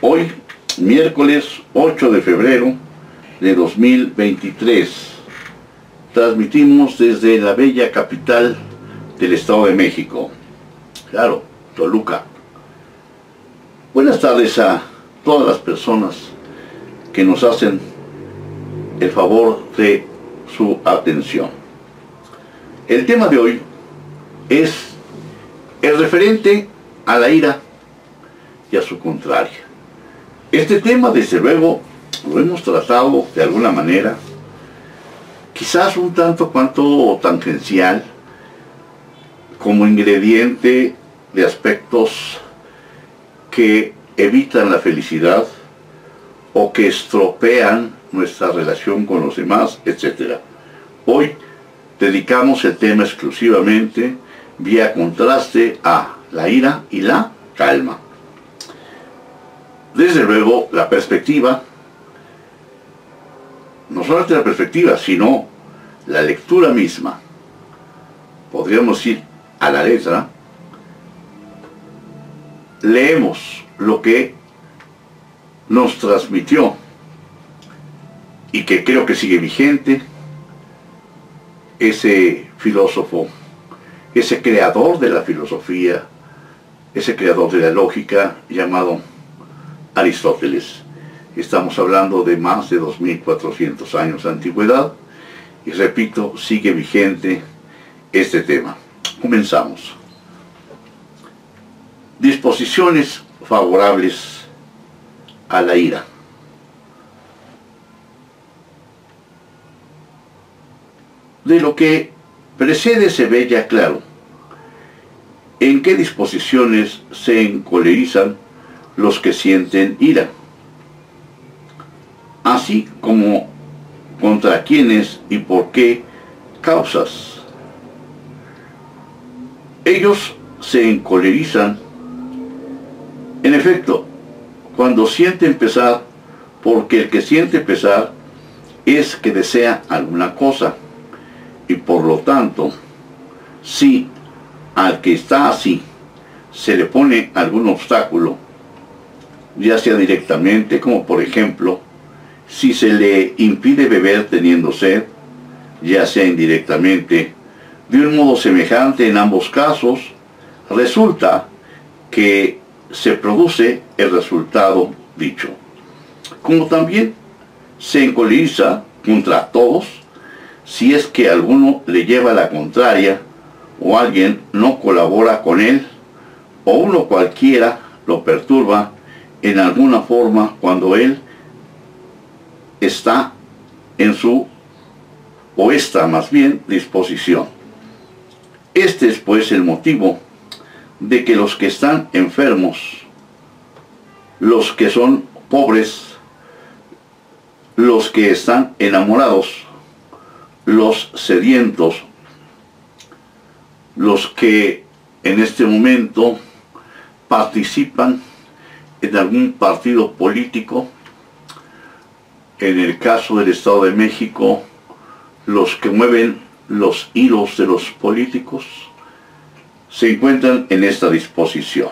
Hoy, miércoles 8 de febrero de 2023, transmitimos desde la bella capital del Estado de México. Claro, Toluca. Buenas tardes a todas las personas que nos hacen el favor de su atención. El tema de hoy es el referente a la ira y a su contraria. Este tema, desde luego, lo hemos tratado de alguna manera, quizás un tanto cuanto tangencial, como ingrediente de aspectos que evitan la felicidad o que estropean nuestra relación con los demás, etc. Hoy dedicamos el tema exclusivamente vía contraste a la ira y la calma. Desde luego, la perspectiva, no solamente la perspectiva, sino la lectura misma, podríamos ir a la letra, leemos lo que nos transmitió y que creo que sigue vigente ese filósofo ese creador de la filosofía, ese creador de la lógica llamado Aristóteles. Estamos hablando de más de 2.400 años de antigüedad y repito, sigue vigente este tema. Comenzamos. Disposiciones favorables a la ira. De lo que Precede se ve ya claro en qué disposiciones se encolerizan los que sienten ira, así como contra quiénes y por qué causas. Ellos se encolerizan, en efecto, cuando sienten pesar, porque el que siente pesar es que desea alguna cosa. Y por lo tanto, si al que está así se le pone algún obstáculo, ya sea directamente, como por ejemplo, si se le impide beber teniendo sed, ya sea indirectamente, de un modo semejante en ambos casos, resulta que se produce el resultado dicho. Como también se encoleriza contra todos si es que alguno le lleva la contraria o alguien no colabora con él o uno cualquiera lo perturba en alguna forma cuando él está en su o está más bien disposición. Este es pues el motivo de que los que están enfermos, los que son pobres, los que están enamorados, los sedientos, los que en este momento participan en algún partido político, en el caso del Estado de México, los que mueven los hilos de los políticos, se encuentran en esta disposición.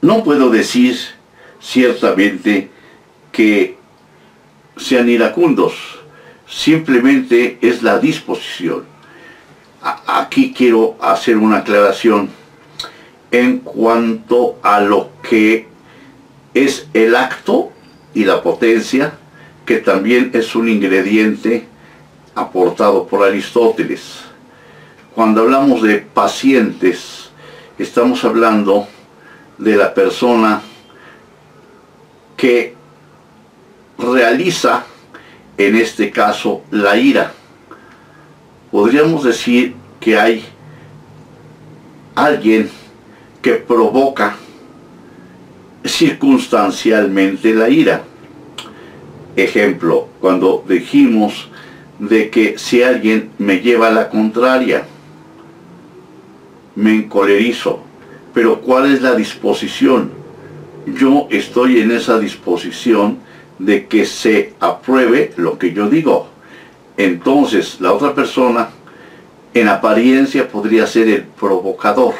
No puedo decir ciertamente que sean iracundos, simplemente es la disposición. Aquí quiero hacer una aclaración en cuanto a lo que es el acto y la potencia, que también es un ingrediente aportado por Aristóteles. Cuando hablamos de pacientes, estamos hablando de la persona que realiza en este caso la ira. Podríamos decir que hay alguien que provoca circunstancialmente la ira. Ejemplo, cuando dijimos de que si alguien me lleva a la contraria, me encolerizo. Pero ¿cuál es la disposición? yo estoy en esa disposición de que se apruebe lo que yo digo. Entonces la otra persona en apariencia podría ser el provocador.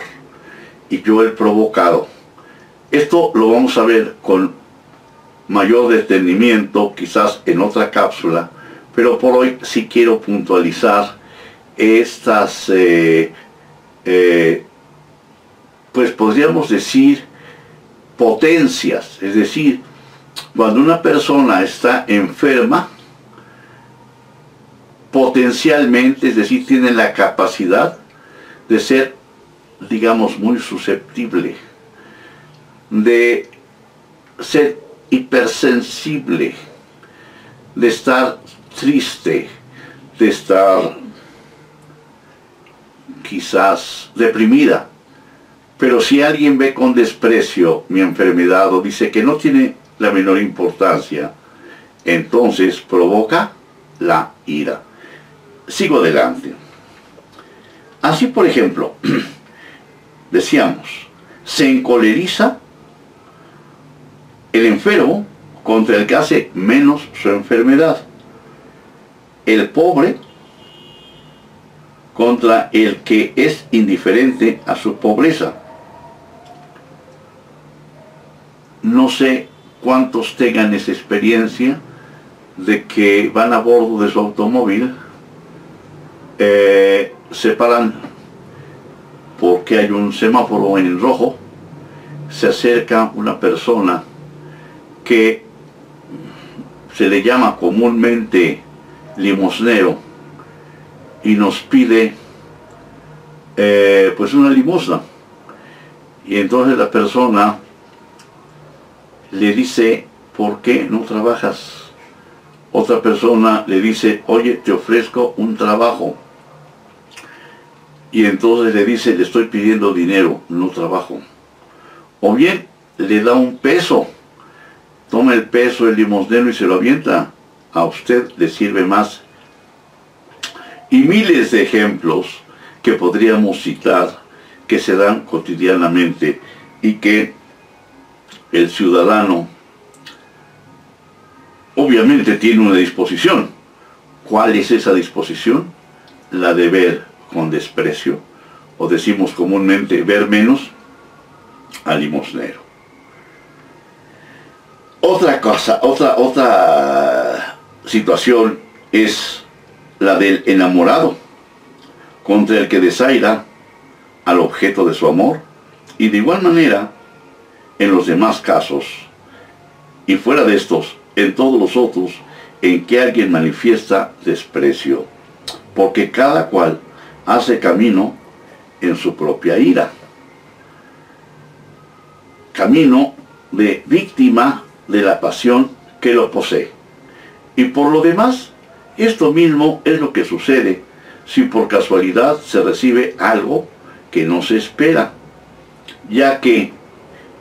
Y yo el provocado. Esto lo vamos a ver con mayor detenimiento quizás en otra cápsula, pero por hoy sí quiero puntualizar estas, eh, eh, pues podríamos decir, potencias, es decir, cuando una persona está enferma, potencialmente, es decir, tiene la capacidad de ser, digamos, muy susceptible, de ser hipersensible, de estar triste, de estar quizás deprimida. Pero si alguien ve con desprecio mi enfermedad o dice que no tiene la menor importancia, entonces provoca la ira. Sigo adelante. Así, por ejemplo, decíamos, se encoleriza el enfermo contra el que hace menos su enfermedad. El pobre contra el que es indiferente a su pobreza. No sé cuántos tengan esa experiencia de que van a bordo de su automóvil, eh, se paran porque hay un semáforo en rojo, se acerca una persona que se le llama comúnmente limosnero y nos pide eh, pues una limosna. Y entonces la persona le dice, ¿por qué no trabajas? Otra persona le dice, oye, te ofrezco un trabajo. Y entonces le dice, le estoy pidiendo dinero, no trabajo. O bien le da un peso toma el peso del limosnero y se lo avienta, a usted le sirve más. Y miles de ejemplos que podríamos citar que se dan cotidianamente y que el ciudadano obviamente tiene una disposición. ¿Cuál es esa disposición? La de ver con desprecio, o decimos comúnmente ver menos al limosnero. Otra cosa, otra, otra situación es la del enamorado, contra el que desaira al objeto de su amor. Y de igual manera, en los demás casos, y fuera de estos, en todos los otros, en que alguien manifiesta desprecio, porque cada cual hace camino en su propia ira. Camino de víctima de la pasión que lo posee. Y por lo demás, esto mismo es lo que sucede si por casualidad se recibe algo que no se espera, ya que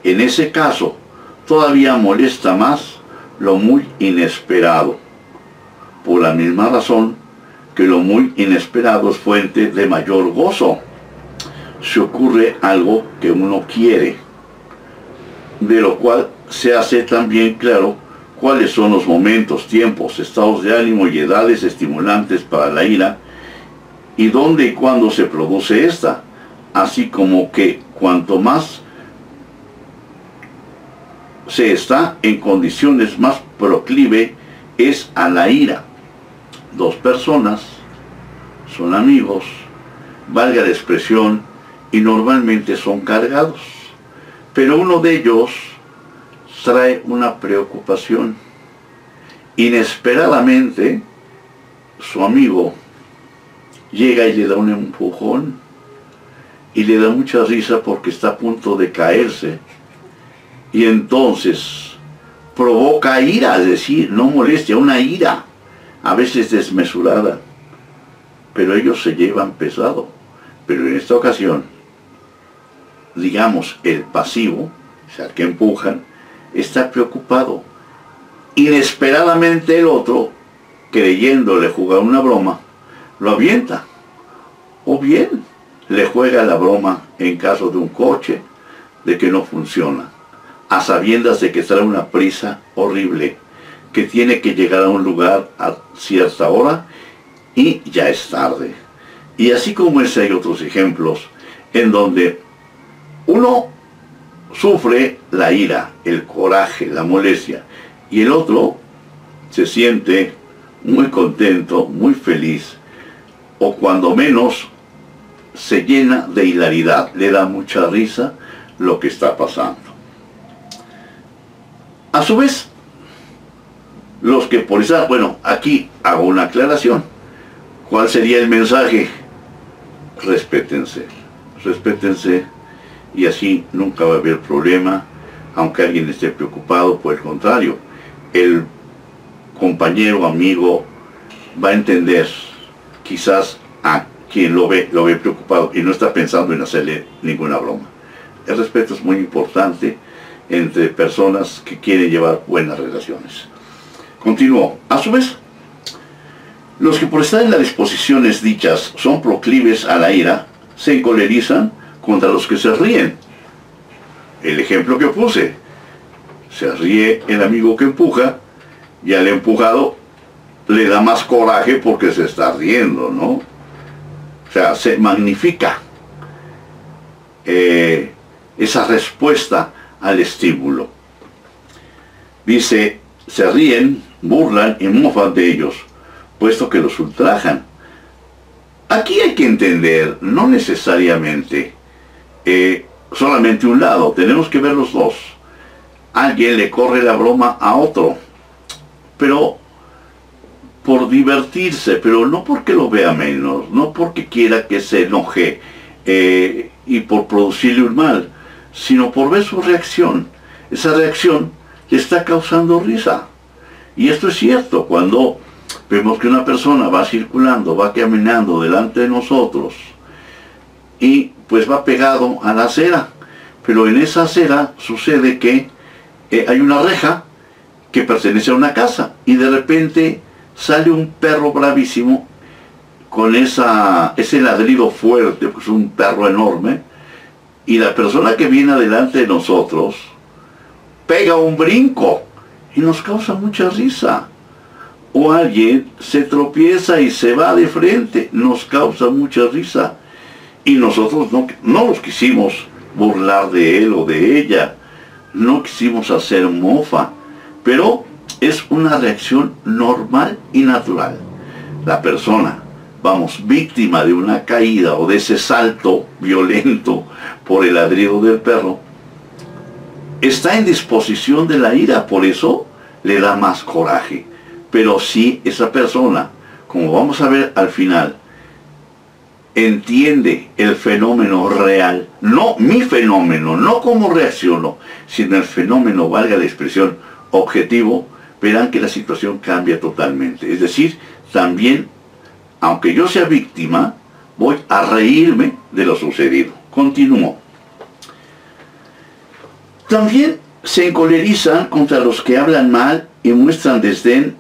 en ese caso todavía molesta más lo muy inesperado, por la misma razón que lo muy inesperado es fuente de mayor gozo. Si ocurre algo que uno quiere, de lo cual se hace también claro cuáles son los momentos, tiempos, estados de ánimo y edades estimulantes para la ira y dónde y cuándo se produce esta, así como que cuanto más se está en condiciones más proclive es a la ira. Dos personas son amigos, valga la expresión, y normalmente son cargados, pero uno de ellos trae una preocupación. Inesperadamente, su amigo llega y le da un empujón y le da mucha risa porque está a punto de caerse. Y entonces provoca ira, es decir, no molestia, una ira, a veces desmesurada. Pero ellos se llevan pesado. Pero en esta ocasión, digamos, el pasivo, o sea, que empujan, está preocupado. Inesperadamente el otro, creyéndole jugar una broma, lo avienta. O bien le juega la broma en caso de un coche, de que no funciona, a sabiendas de que trae una prisa horrible, que tiene que llegar a un lugar a cierta hora y ya es tarde. Y así como ese hay otros ejemplos en donde uno sufre la ira, el coraje, la molestia, y el otro se siente muy contento, muy feliz, o cuando menos se llena de hilaridad, le da mucha risa lo que está pasando. A su vez, los que por esa, bueno, aquí hago una aclaración. ¿Cuál sería el mensaje? Respétense, respétense y así nunca va a haber problema, aunque alguien esté preocupado, por el contrario, el compañero, amigo, va a entender quizás a quien lo ve, lo ve preocupado y no está pensando en hacerle ninguna broma. El respeto es muy importante entre personas que quieren llevar buenas relaciones. Continuó. A su vez, los que por estar en las disposiciones dichas son proclives a la ira, se encolerizan contra los que se ríen. El ejemplo que puse, se ríe el amigo que empuja y al empujado le da más coraje porque se está riendo, ¿no? O sea, se magnifica eh, esa respuesta al estímulo. Dice, se ríen, burlan y mofan de ellos, puesto que los ultrajan. Aquí hay que entender, no necesariamente eh, solamente un lado, tenemos que ver los dos. Alguien le corre la broma a otro, pero por divertirse, pero no porque lo vea menos, no porque quiera que se enoje eh, y por producirle un mal, sino por ver su reacción. Esa reacción le está causando risa. Y esto es cierto, cuando vemos que una persona va circulando, va caminando delante de nosotros y pues va pegado a la acera, pero en esa acera sucede que eh, hay una reja que pertenece a una casa y de repente sale un perro bravísimo con esa, ese ladrido fuerte, pues un perro enorme, y la persona que viene adelante de nosotros pega un brinco y nos causa mucha risa. O alguien se tropieza y se va de frente, nos causa mucha risa. Y nosotros no, no los quisimos burlar de él o de ella, no quisimos hacer mofa, pero es una reacción normal y natural. La persona, vamos, víctima de una caída o de ese salto violento por el ladrido del perro, está en disposición de la ira, por eso le da más coraje. Pero si esa persona, como vamos a ver al final, entiende el fenómeno real, no mi fenómeno, no cómo reacciono, sino el fenómeno, valga la expresión, objetivo, verán que la situación cambia totalmente. Es decir, también, aunque yo sea víctima, voy a reírme de lo sucedido. Continúo. También se encolerizan contra los que hablan mal y muestran desdén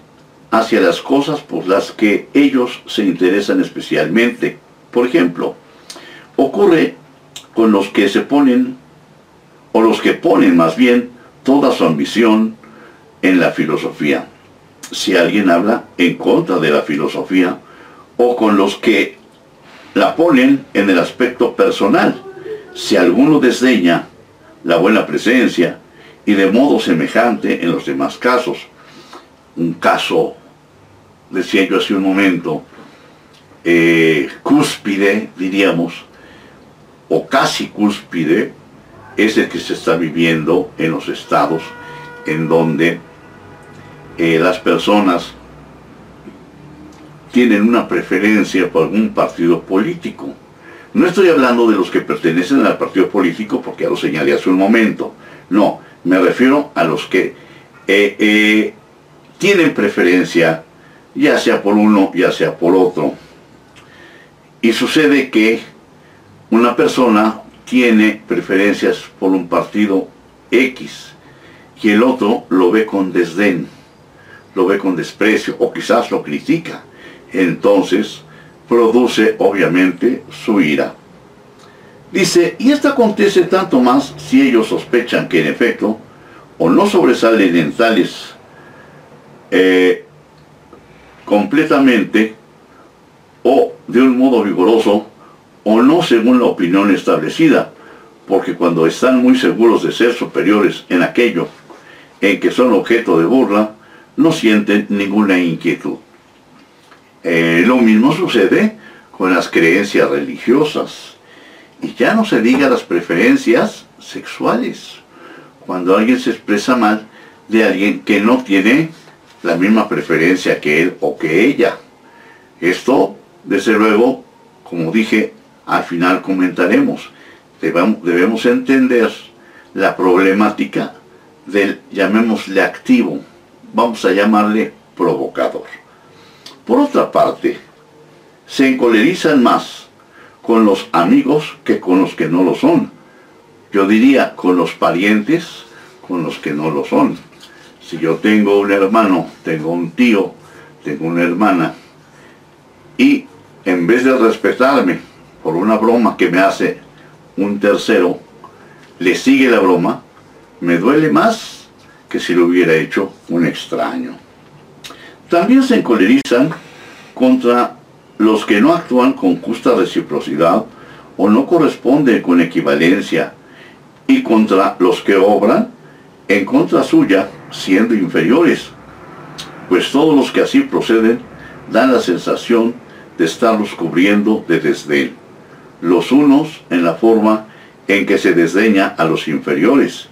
hacia las cosas por las que ellos se interesan especialmente. Por ejemplo, ocurre con los que se ponen, o los que ponen más bien, toda su ambición en la filosofía. Si alguien habla en contra de la filosofía, o con los que la ponen en el aspecto personal. Si alguno desdeña la buena presencia y de modo semejante en los demás casos. Un caso, decía yo hace un momento, eh, cúspide, diríamos, o casi cúspide, es el que se está viviendo en los estados en donde eh, las personas tienen una preferencia por algún partido político. No estoy hablando de los que pertenecen al partido político porque ya lo señalé hace un momento. No, me refiero a los que eh, eh, tienen preferencia, ya sea por uno, ya sea por otro. Y sucede que una persona tiene preferencias por un partido X y el otro lo ve con desdén, lo ve con desprecio o quizás lo critica. Entonces, produce obviamente su ira. Dice, y esto acontece tanto más si ellos sospechan que en efecto o no sobresalen en tales eh, completamente o de un modo vigoroso o no según la opinión establecida, porque cuando están muy seguros de ser superiores en aquello en que son objeto de burla, no sienten ninguna inquietud. Eh, lo mismo sucede con las creencias religiosas. Y ya no se diga las preferencias sexuales. Cuando alguien se expresa mal de alguien que no tiene la misma preferencia que él o que ella. Esto, desde luego, como dije, al final comentaremos. Debemos, entender la problemática del, llamémosle activo, vamos a llamarle provocador. Por otra parte, se encolerizan más con los amigos que con los que no lo son. Yo diría con los parientes, con los que no lo son. Si yo tengo un hermano, tengo un tío, tengo una hermana, y en vez de respetarme por una broma que me hace un tercero, le sigue la broma, me duele más que si lo hubiera hecho un extraño. También se encolerizan contra los que no actúan con justa reciprocidad o no corresponden con equivalencia y contra los que obran en contra suya siendo inferiores, pues todos los que así proceden dan la sensación de estarlos cubriendo de desdén, los unos en la forma en que se desdeña a los inferiores,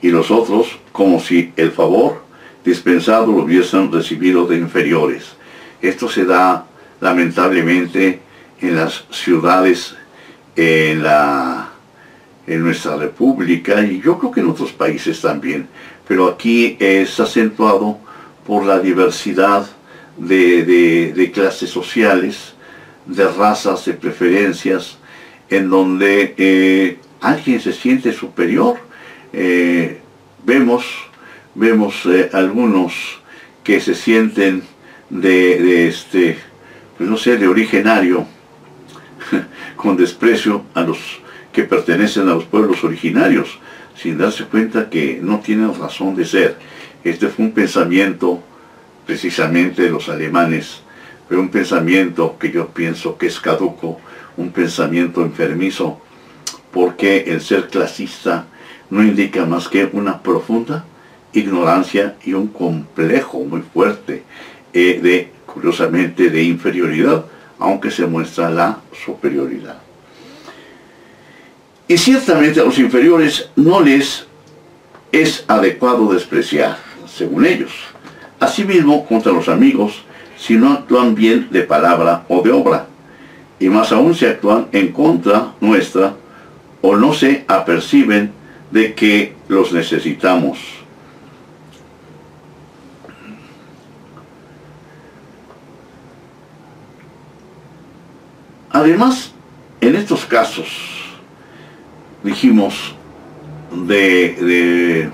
y los otros como si el favor dispensado lo hubiesen recibido de inferiores. Esto se da lamentablemente en las ciudades, en, la, en nuestra república y yo creo que en otros países también, pero aquí es acentuado por la diversidad de, clases sociales, de razas, de preferencias, en donde eh, alguien se siente superior. Eh, vemos vemos eh, algunos que se sienten de, este, no sé, de originario, con desprecio a los que pertenecen a los pueblos originarios, sin darse cuenta que no tienen razón de ser. Este fue un pensamiento precisamente de los alemanes, pero un pensamiento que yo pienso que es caduco, un pensamiento enfermizo, porque el ser clasista no indica más que una profunda ignorancia y un complejo muy fuerte eh, de, curiosamente, de inferioridad, aunque se muestra la superioridad. Y ciertamente a los inferiores no les es adecuado despreciar, según ellos. Asimismo, contra los amigos, si no actúan bien de palabra o de obra, y más aún si actúan en contra nuestra o no se aperciben de que los necesitamos. Además, en estos casos, dijimos, de,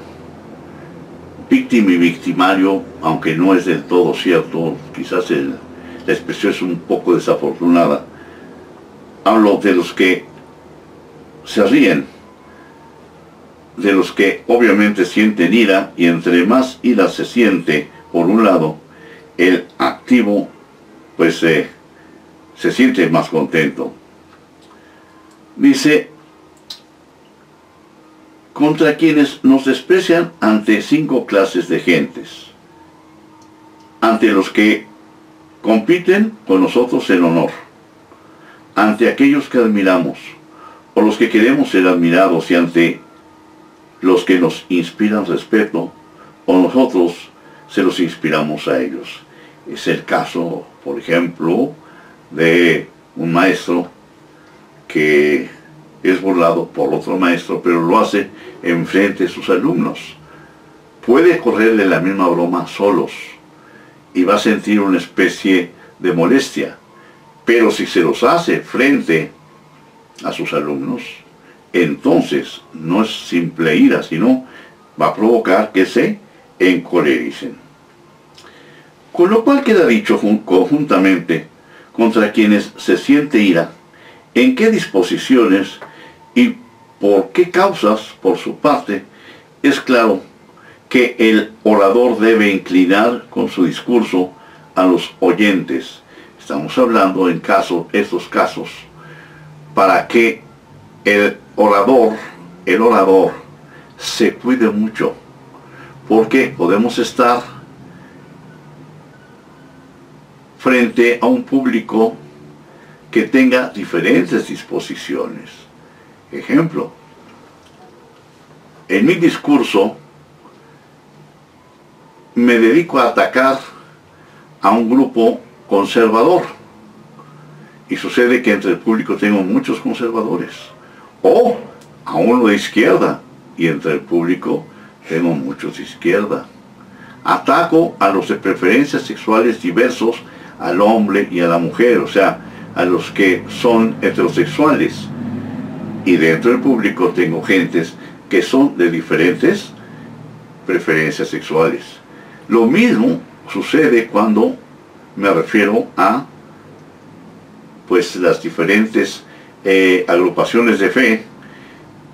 víctima y victimario, aunque no es del todo cierto, quizás la expresión es un poco desafortunada, hablo de los que se ríen, de los que obviamente sienten ira, y entre más ira se siente, por un lado, el activo, pues eh, se siente más contento. Dice, contra quienes nos desprecian ante cinco clases de gentes, ante los que compiten con nosotros en honor, ante aquellos que admiramos, o los que queremos ser admirados y ante los que nos inspiran respeto, o nosotros se los inspiramos a ellos. Es el caso, por ejemplo, de un maestro que es burlado por otro maestro, pero lo hace en frente de sus alumnos. Puede correrle la misma broma solos y va a sentir una especie de molestia, pero si se los hace frente a sus alumnos, entonces no es simple ira, sino va a provocar que se encolericen. Con lo cual queda dicho conjuntamente contra quienes se siente ira, en qué disposiciones y por qué causas, por su parte, es claro que el orador debe inclinar con su discurso a los oyentes. estamos hablando en caso, estos casos, para que el orador, el orador, se cuide mucho, porque podemos estar frente a un público que tenga diferentes disposiciones. Ejemplo, en mi discurso me dedico a atacar a un grupo conservador. Y sucede que entre el público tengo muchos conservadores. O a uno de izquierda. Y entre el público tengo muchos de izquierda. Ataco a los de preferencias sexuales diversos, al hombre y a la mujer, o sea, a los que son heterosexuales. Y dentro del público tengo gentes que son de diferentes preferencias sexuales. Lo mismo sucede cuando me refiero a pues las diferentes eh, agrupaciones de fe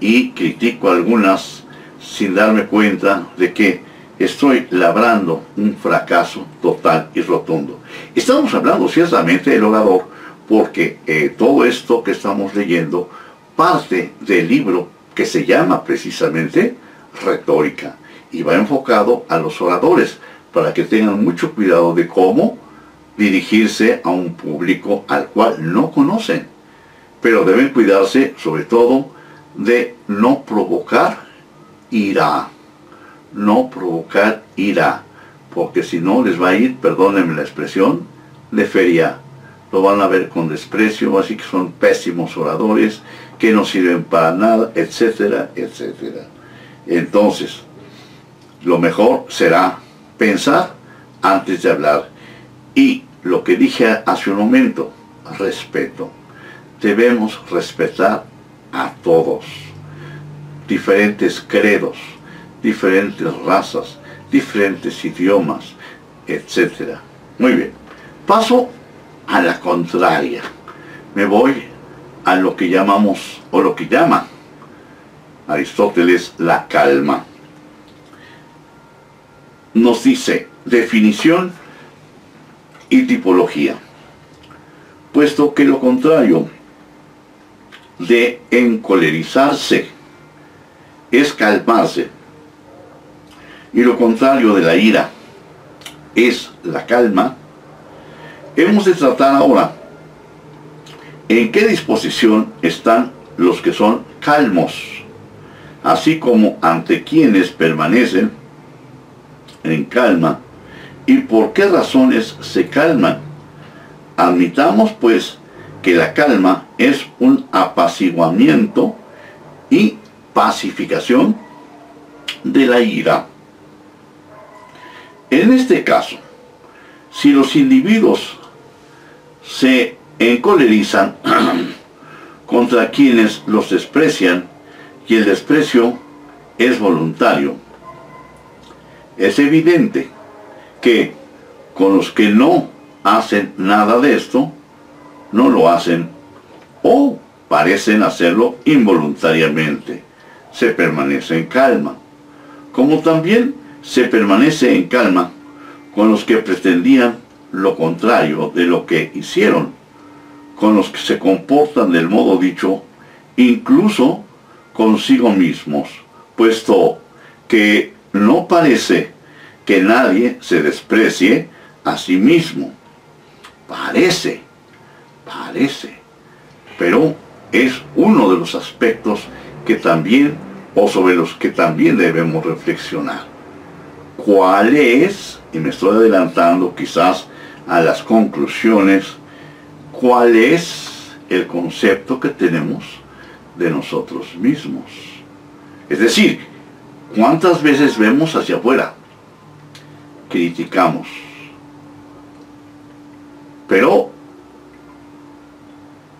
y critico algunas sin darme cuenta de que estoy labrando un fracaso total y rotundo. Estamos hablando ciertamente del orador porque eh, todo esto que estamos leyendo parte del libro que se llama precisamente retórica y va enfocado a los oradores para que tengan mucho cuidado de cómo dirigirse a un público al cual no conocen. Pero deben cuidarse sobre todo de no provocar ira. No provocar ira. Porque si no les va a ir, perdónenme la expresión, de feria. Lo van a ver con desprecio, así que son pésimos oradores, que no sirven para nada, etcétera, etcétera. Entonces, lo mejor será pensar antes de hablar. Y lo que dije hace un momento, respeto. Debemos respetar a todos. Diferentes credos, diferentes razas, diferentes idiomas, etc. Muy bien. Paso a la contraria. Me voy a lo que llamamos, o lo que llama Aristóteles, la calma nos dice definición y tipología, puesto que lo contrario de encolerizarse es calmarse y lo contrario de la ira es la calma, hemos de tratar ahora en qué disposición están los que son calmos, así como ante quienes permanecen en calma. ¿Y por qué razones se calman? Admitamos pues que la calma es un apaciguamiento y pacificación de la ira. En este caso, si los individuos se encolerizan contra quienes los desprecian y el desprecio es voluntario, es evidente que con los que no hacen nada de esto, no lo hacen o parecen hacerlo involuntariamente. Se permanece en calma. Como también se permanece en calma con los que pretendían lo contrario de lo que hicieron, con los que se comportan del modo dicho, incluso consigo mismos, puesto que no parece que nadie se desprecie a sí mismo. Parece, parece. Pero es uno de los aspectos que también, o sobre los que también debemos reflexionar. ¿Cuál es, y me estoy adelantando quizás a las conclusiones, cuál es el concepto que tenemos de nosotros mismos? Es decir, ¿Cuántas veces vemos hacia afuera? Criticamos. Pero,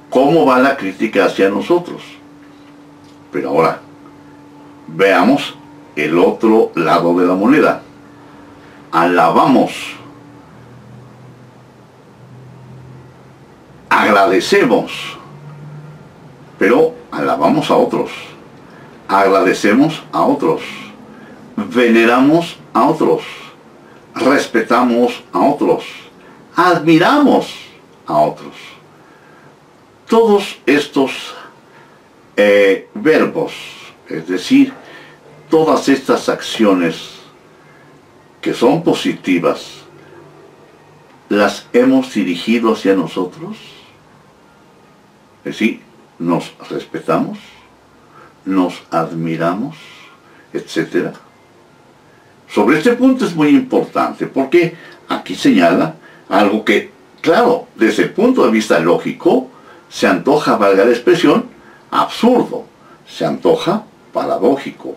¿cómo va la crítica hacia nosotros? Pero ahora, veamos el otro lado de la moneda. Alabamos. Agradecemos. Pero alabamos a otros agradecemos a otros, veneramos a otros, respetamos a otros, admiramos a otros. Todos estos eh, verbos, es decir, todas estas acciones que son positivas, las hemos dirigido hacia nosotros. Es decir, nos respetamos, nos admiramos, etc. Sobre este punto es muy importante porque aquí señala algo que, claro, desde el punto de vista lógico, se antoja, valga la expresión, absurdo, se antoja paradójico.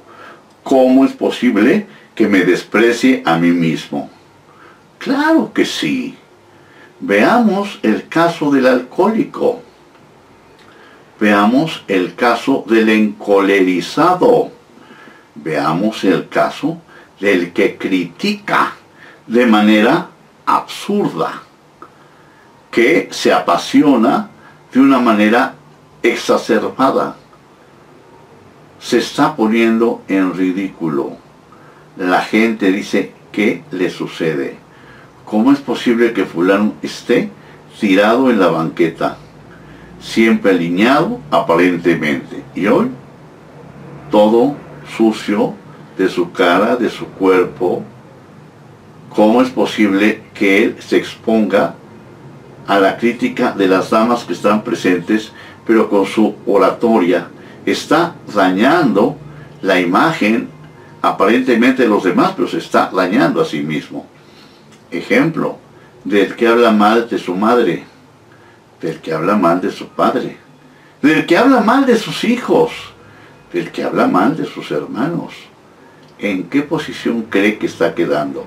¿Cómo es posible que me desprecie a mí mismo? Claro que sí. Veamos el caso del alcohólico. Veamos el caso del encolerizado. Veamos el caso del que critica de manera absurda, que se apasiona de una manera exacerbada. Se está poniendo en ridículo. La gente dice, ¿qué le sucede? ¿Cómo es posible que fulano esté tirado en la banqueta? Siempre alineado aparentemente. Y hoy, todo sucio de su cara, de su cuerpo. ¿Cómo es posible que él se exponga a la crítica de las damas que están presentes, pero con su oratoria está dañando la imagen aparentemente de los demás, pero se está dañando a sí mismo. Ejemplo, del que habla mal de su madre, del que habla mal de su padre, del que habla mal de sus hijos, del que habla mal de sus hermanos. ¿En qué posición cree que está quedando?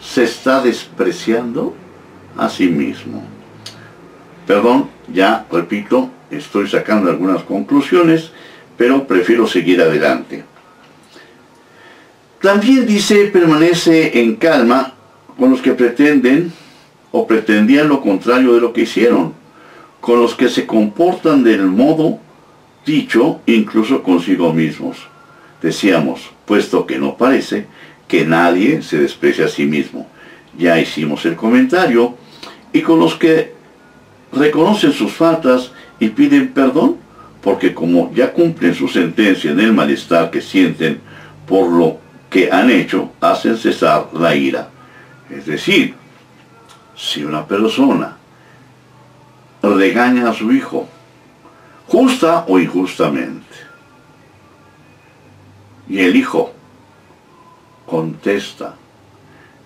Se está despreciando a sí mismo. Perdón, ya repito, estoy sacando algunas conclusiones, pero prefiero seguir adelante. También dice, permanece en calma con los que pretenden o pretendían lo contrario de lo que hicieron, con los que se comportan del modo dicho incluso consigo mismos. Decíamos, puesto que no parece que nadie se desprecie a sí mismo. Ya hicimos el comentario, y con los que reconocen sus faltas y piden perdón, porque como ya cumplen su sentencia en el malestar que sienten por lo que han hecho, hacen cesar la ira. Es decir, si una persona regaña a su hijo, justa o injustamente, y el hijo contesta,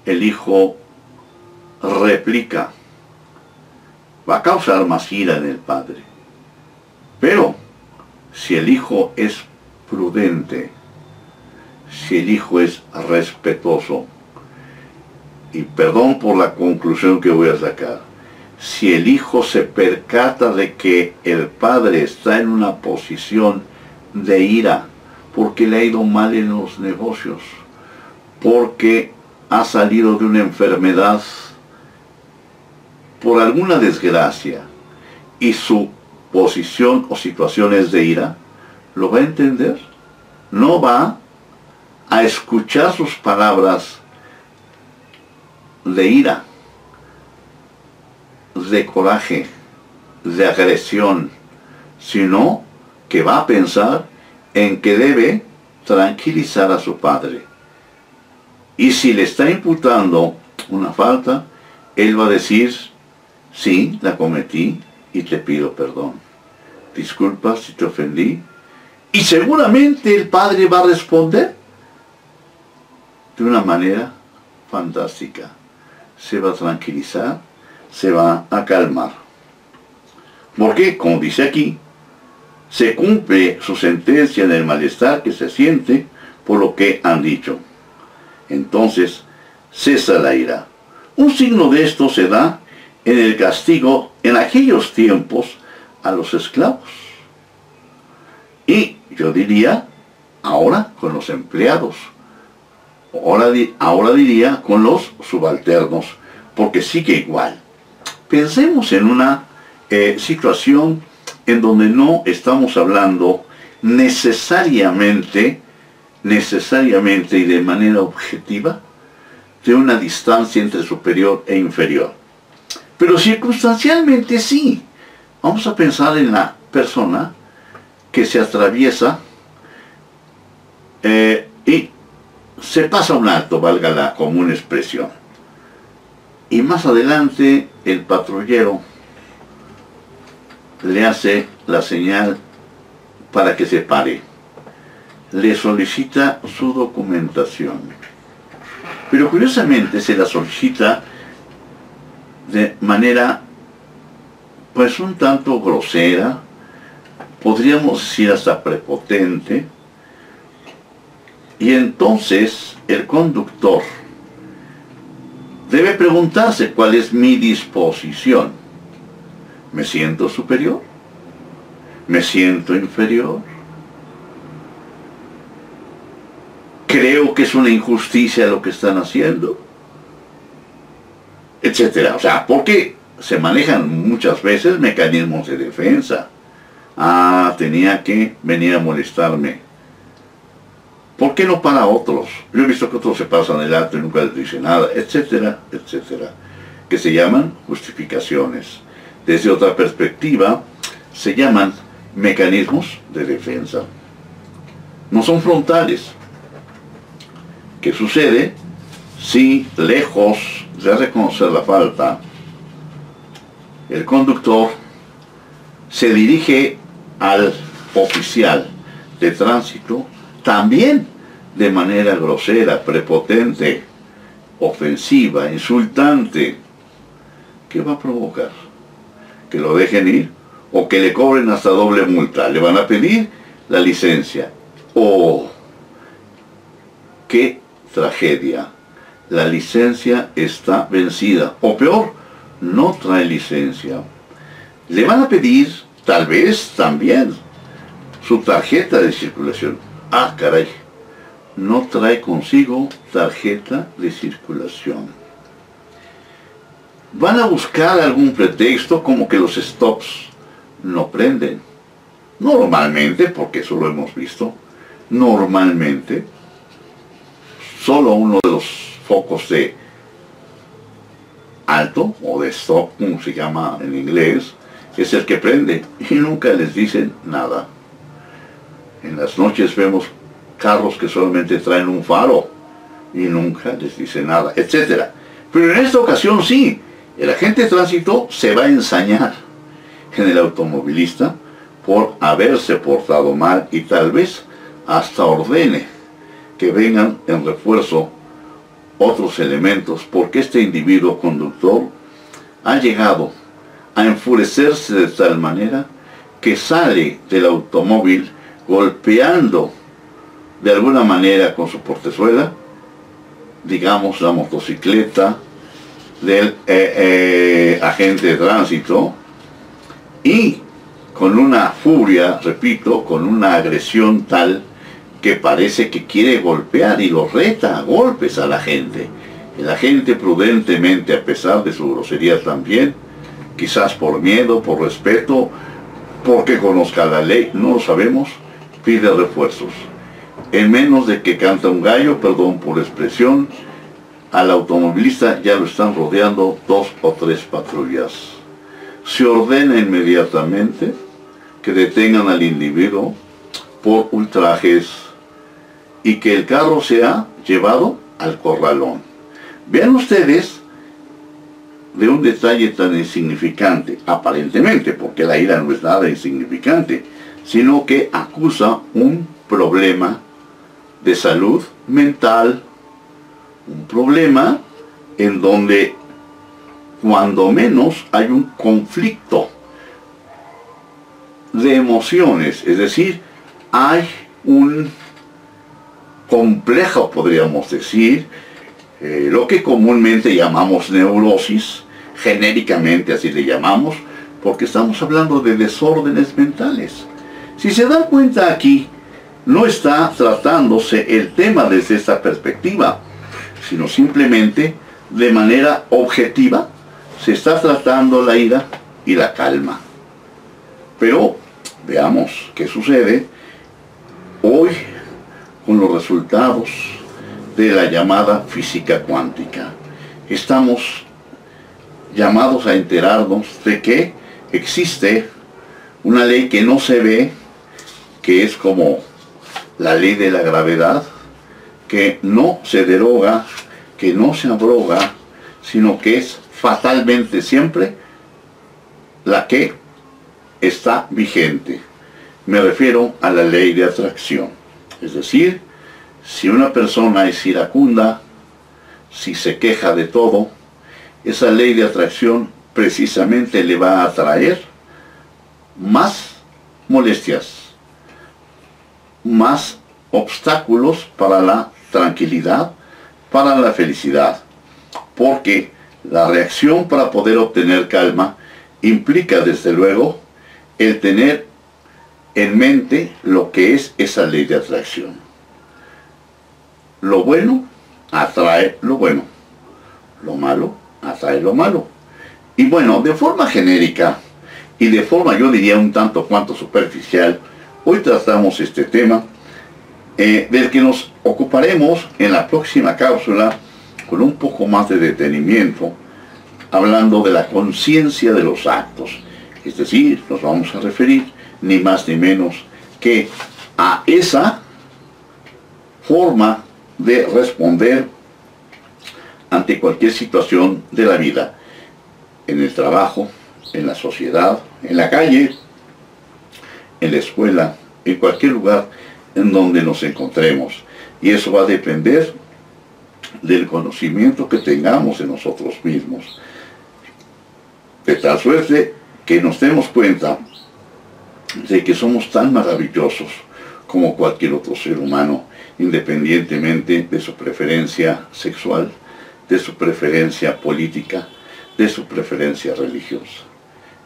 el hijo replica, va a causar más ira en el padre. Pero si el hijo es prudente, si el hijo es respetuoso, y perdón por la conclusión que voy a sacar, si el hijo se percata de que el padre está en una posición de ira, porque le ha ido mal en los negocios, porque ha salido de una enfermedad por alguna desgracia y su posición o situaciones de ira, lo va a entender. No va a escuchar sus palabras de ira, de coraje, de agresión, sino que va a pensar en que debe tranquilizar a su padre. Y si le está imputando una falta, él va a decir, sí, la cometí y te pido perdón. Disculpa si te ofendí. Y seguramente el padre va a responder de una manera fantástica. Se va a tranquilizar, se va a calmar. Porque, como dice aquí, se cumple su sentencia en el malestar que se siente por lo que han dicho. Entonces cesa la ira. Un signo de esto se da en el castigo en aquellos tiempos a los esclavos. Y yo diría, ahora con los empleados. Ahora, ahora diría con los subalternos, porque sigue igual. Pensemos en una eh, situación en donde no estamos hablando necesariamente, necesariamente y de manera objetiva de una distancia entre superior e inferior. Pero circunstancialmente sí. Vamos a pensar en la persona que se atraviesa eh, y se pasa un alto, valga la común expresión. Y más adelante el patrullero le hace la señal para que se pare. Le solicita su documentación. Pero curiosamente se la solicita de manera pues un tanto grosera, podríamos decir hasta prepotente, y entonces el conductor debe preguntarse cuál es mi disposición. ¿Me siento superior? ¿Me siento inferior? ¿Creo que es una injusticia lo que están haciendo? Etcétera. O sea, porque se manejan muchas veces mecanismos de defensa. Ah, tenía que venir a molestarme ¿Por qué no para otros? Yo he visto que otros se pasan el alto y nunca les dice nada, etcétera, etcétera, que se llaman justificaciones. Desde otra perspectiva, se llaman mecanismos de defensa. No son frontales. ¿Qué sucede si, lejos de reconocer la falta, el conductor se dirige al oficial de tránsito también de manera grosera, prepotente, ofensiva, insultante, ¿qué va a provocar? Que lo dejen ir o que le cobren hasta doble multa. Le van a pedir la licencia. ¡Oh! ¡Qué tragedia! La licencia está vencida. O peor, no trae licencia. Le van a pedir, tal vez también, su tarjeta de circulación ah, caray, no trae consigo tarjeta de circulación. Van a buscar algún pretexto como que los stops no prenden. Normalmente, porque eso lo hemos visto, normalmente, solo uno de los focos de alto o de stop, como se llama en inglés, es el que prende y nunca les dicen nada. En las noches vemos carros que solamente traen un faro y nunca les dice nada, etc. Pero en esta ocasión sí, el agente de tránsito se va a ensañar en el automovilista por haberse portado mal y tal vez hasta ordene que vengan en refuerzo otros elementos porque este individuo conductor ha llegado a enfurecerse de tal manera que sale del automóvil golpeando de alguna manera con su portezuela, digamos la motocicleta del eh, eh, agente de tránsito y con una furia, repito, con una agresión tal que parece que quiere golpear y lo reta a golpes a la gente. El agente prudentemente, a pesar de su grosería también, quizás por miedo, por respeto, porque conozca la ley, no lo sabemos, pide refuerzos. En menos de que canta un gallo, perdón por la expresión, al automovilista ya lo están rodeando dos o tres patrullas. Se ordena inmediatamente que detengan al individuo por ultrajes y que el carro sea llevado al corralón. Vean ustedes de un detalle tan insignificante, aparentemente, porque la ira no es nada insignificante, sino que acusa un problema de salud mental, un problema en donde cuando menos hay un conflicto de emociones, es decir, hay un complejo, podríamos decir, eh, lo que comúnmente llamamos neurosis, genéricamente así le llamamos, porque estamos hablando de desórdenes mentales. Si se dan cuenta aquí, no está tratándose el tema desde esta perspectiva, sino simplemente de manera objetiva se está tratando la ira y la calma. Pero veamos qué sucede hoy con los resultados de la llamada física cuántica. Estamos llamados a enterarnos de que existe una ley que no se ve, que es como la ley de la gravedad, que no se deroga, que no se abroga, sino que es fatalmente siempre la que está vigente. Me refiero a la ley de atracción. Es decir, si una persona es iracunda, si se queja de todo, esa ley de atracción precisamente le va a atraer más molestias, más obstáculos para la tranquilidad, para la felicidad. Porque la reacción para poder obtener calma implica desde luego el tener en mente lo que es esa ley de atracción. Lo bueno atrae lo bueno, lo malo atrae lo malo. Y bueno, de forma genérica y de forma yo diría un tanto cuanto superficial, hoy tratamos este tema eh, del que nos ocuparemos en la próxima cápsula con un poco más de detenimiento, hablando de la conciencia de los actos. Es decir, nos vamos a referir ni más ni menos que a esa forma de responder ante cualquier situación de la vida, en el trabajo, en la sociedad, en la calle, en la escuela, en cualquier lugar en donde nos encontremos. Y eso va a depender del conocimiento que tengamos en nosotros mismos. De tal suerte que nos demos cuenta de que somos tan maravillosos como cualquier otro ser humano, independientemente de su preferencia sexual, de su preferencia política, de su preferencia religiosa.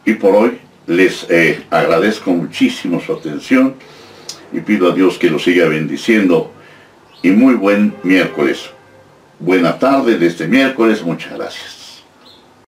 Y por hoy les eh, agradezco muchísimo su atención y pido a Dios que lo siga bendiciendo. Y muy buen miércoles. Buena tarde de este miércoles. Muchas gracias.